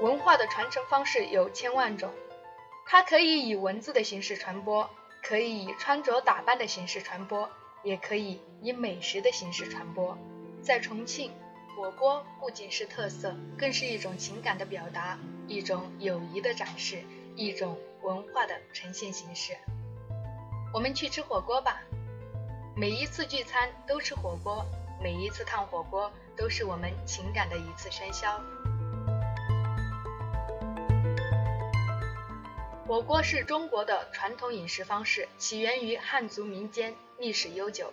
文化的传承方式有千万种，它可以以文字的形式传播，可以以穿着打扮的形式传播，也可以以美食的形式传播。在重庆，火锅不仅是特色，更是一种情感的表达，一种友谊的展示，一种文化的呈现形式。我们去吃火锅吧，每一次聚餐都吃火锅，每一次烫火锅都是我们情感的一次喧嚣。火锅是中国的传统饮食方式，起源于汉族民间，历史悠久。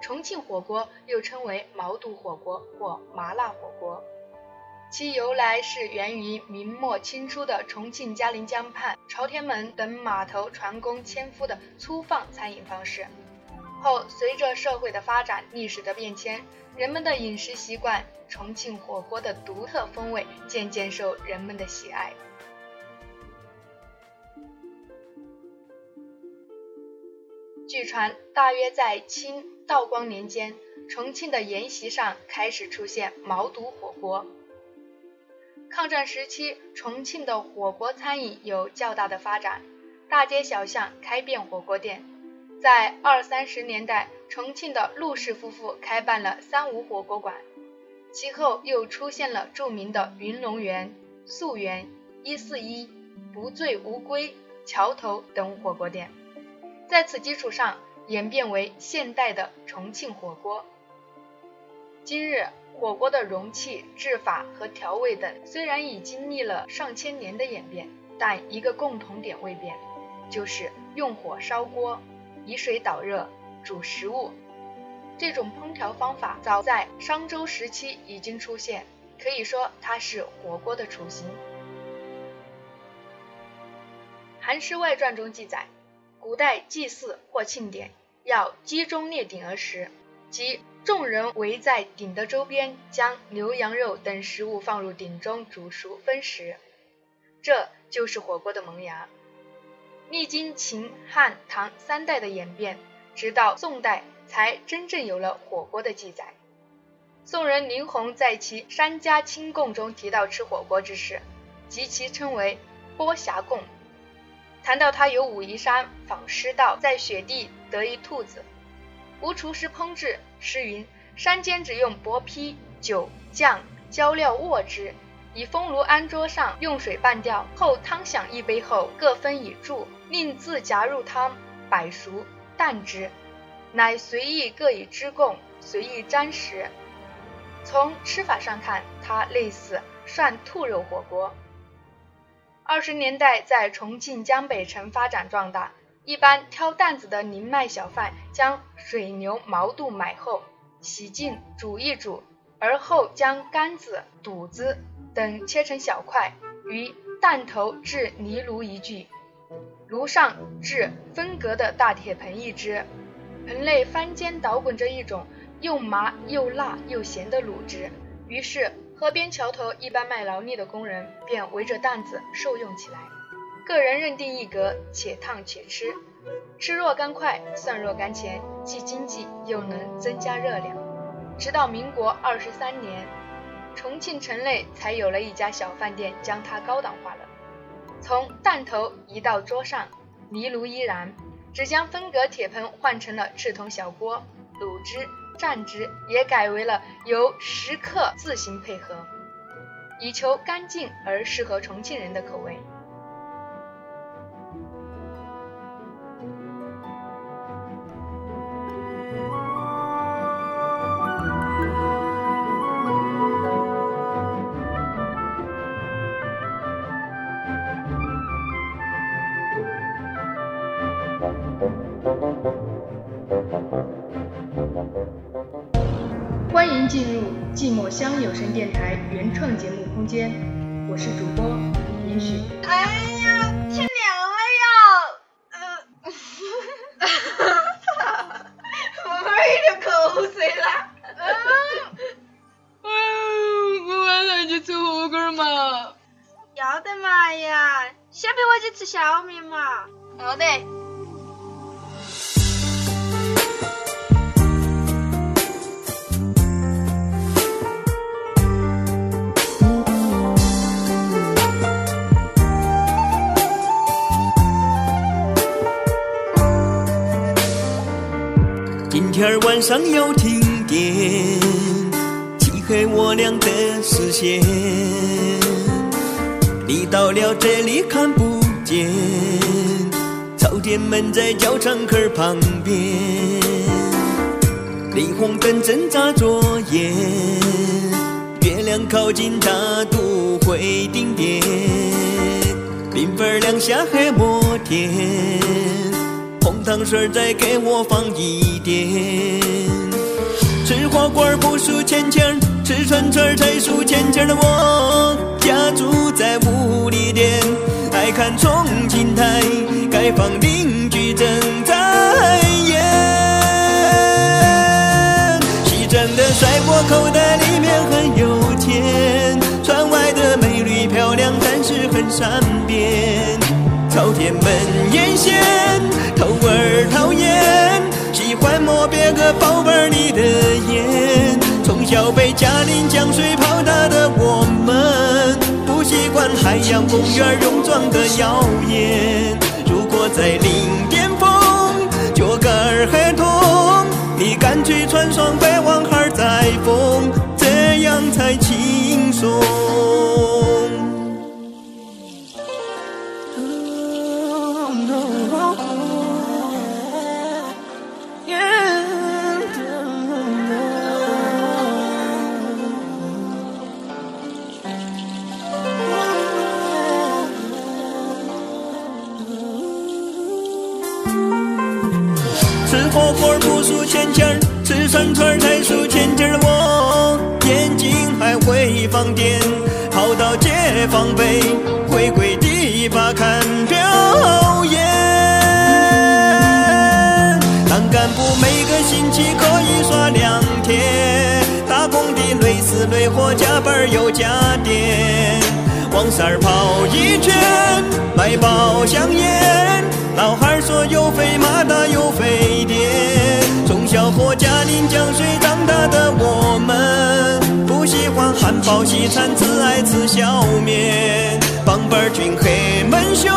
重庆火锅又称为毛肚火锅或麻辣火锅，其由来是源于明末清初的重庆嘉陵江畔、朝天门等码头船工纤夫的粗放餐饮方式。后随着社会的发展、历史的变迁，人们的饮食习惯，重庆火锅的独特风味渐渐受人们的喜爱。据传，大约在清。道光年间，重庆的筵席上开始出现毛肚火锅。抗战时期，重庆的火锅餐饮有较大的发展，大街小巷开遍火锅店。在二三十年代，重庆的陆氏夫妇开办了三无火锅馆，其后又出现了著名的云龙园、素园、一四一、不醉无归、桥头等火锅店。在此基础上，演变为现代的重庆火锅。今日，火锅的容器、制法和调味等虽然已经历了上千年的演变，但一个共同点未变，就是用火烧锅，以水导热，煮食物。这种烹调方法早在商周时期已经出现，可以说它是火锅的雏形。《韩诗外传》中记载。古代祭祀或庆典要击钟列鼎而食，即众人围在鼎的周边，将牛羊肉等食物放入鼎中煮熟分食，这就是火锅的萌芽。历经秦汉唐三代的演变，直到宋代才真正有了火锅的记载。宋人林洪在其《山家清供》中提到吃火锅之事，即其称为“波霞供”。谈到他游武夷山访师道，在雪地得一兔子，无厨师烹制。诗云：山间只用薄坯、酒、酱、浇料卧之，以风炉安桌上，用水拌掉后，汤响一杯后，各分以箸，令自夹入汤，摆熟淡之，乃随意各以汁供，随意沾食。从吃法上看，它类似涮兔肉火锅。二十年代在重庆江北城发展壮大，一般挑担子的宁卖小贩将水牛毛肚买后洗净煮一煮，而后将肝子、肚子等切成小块，于担头置泥炉一具，炉上置分隔的大铁盆一只，盆内翻煎捣滚着一种又麻又辣又咸的卤汁，于是。河边桥头一般卖劳力的工人便围着担子受用起来，个人认定一格，且烫且吃，吃若干块，算若干钱，既经济又能增加热量。直到民国二十三年，重庆城内才有了一家小饭店将它高档化了，从担头移到桌上，泥炉依然，只将分隔铁盆换成了赤铜小锅，卤汁。蘸汁也改为了由食客自行配合，以求干净而适合重庆人的口味。进入寂寞乡有声电台原创节目空间，我是主播林许。哎呀，天凉了呀！呃，哈哈哈我流口水了。嗯，我晚上去吃火锅嘛。要得嘛呀，先陪我去吃小面嘛。好晚。上又停电，漆黑我俩的视线。你到了这里看不见，朝天门在教场口旁边，霓虹灯正眨着眼，月亮靠近大都会顶点，缤纷亮下黑摩天，糖水再给我放一点，吃火锅不数钱钱，吃串串才数钱钱的我，家住在五里店，爱看重庆台，街坊邻居正在演。西站的帅哥口袋里面很有钱，川外的美女漂亮，但是很善喜欢摸别个宝贝儿里的烟。从小被嘉陵江水泡大的我们，不习惯海洋公园泳装的耀眼。如果在零巅峰，脚跟儿还痛，你干脆穿双白袜鞋再缝，这样才轻松。串串才数钱钱儿。我眼睛还会放电，跑到解放碑，回归第八看表演。当干部每个星期可以耍两天，打工的累死累活，加班又加点。往三儿跑一圈，买包香烟。老汉说有飞马达有飞碟，从小喝嘉陵江水长大的我们，不喜欢汉堡西餐，只爱吃小面。棒棒军黑门兄，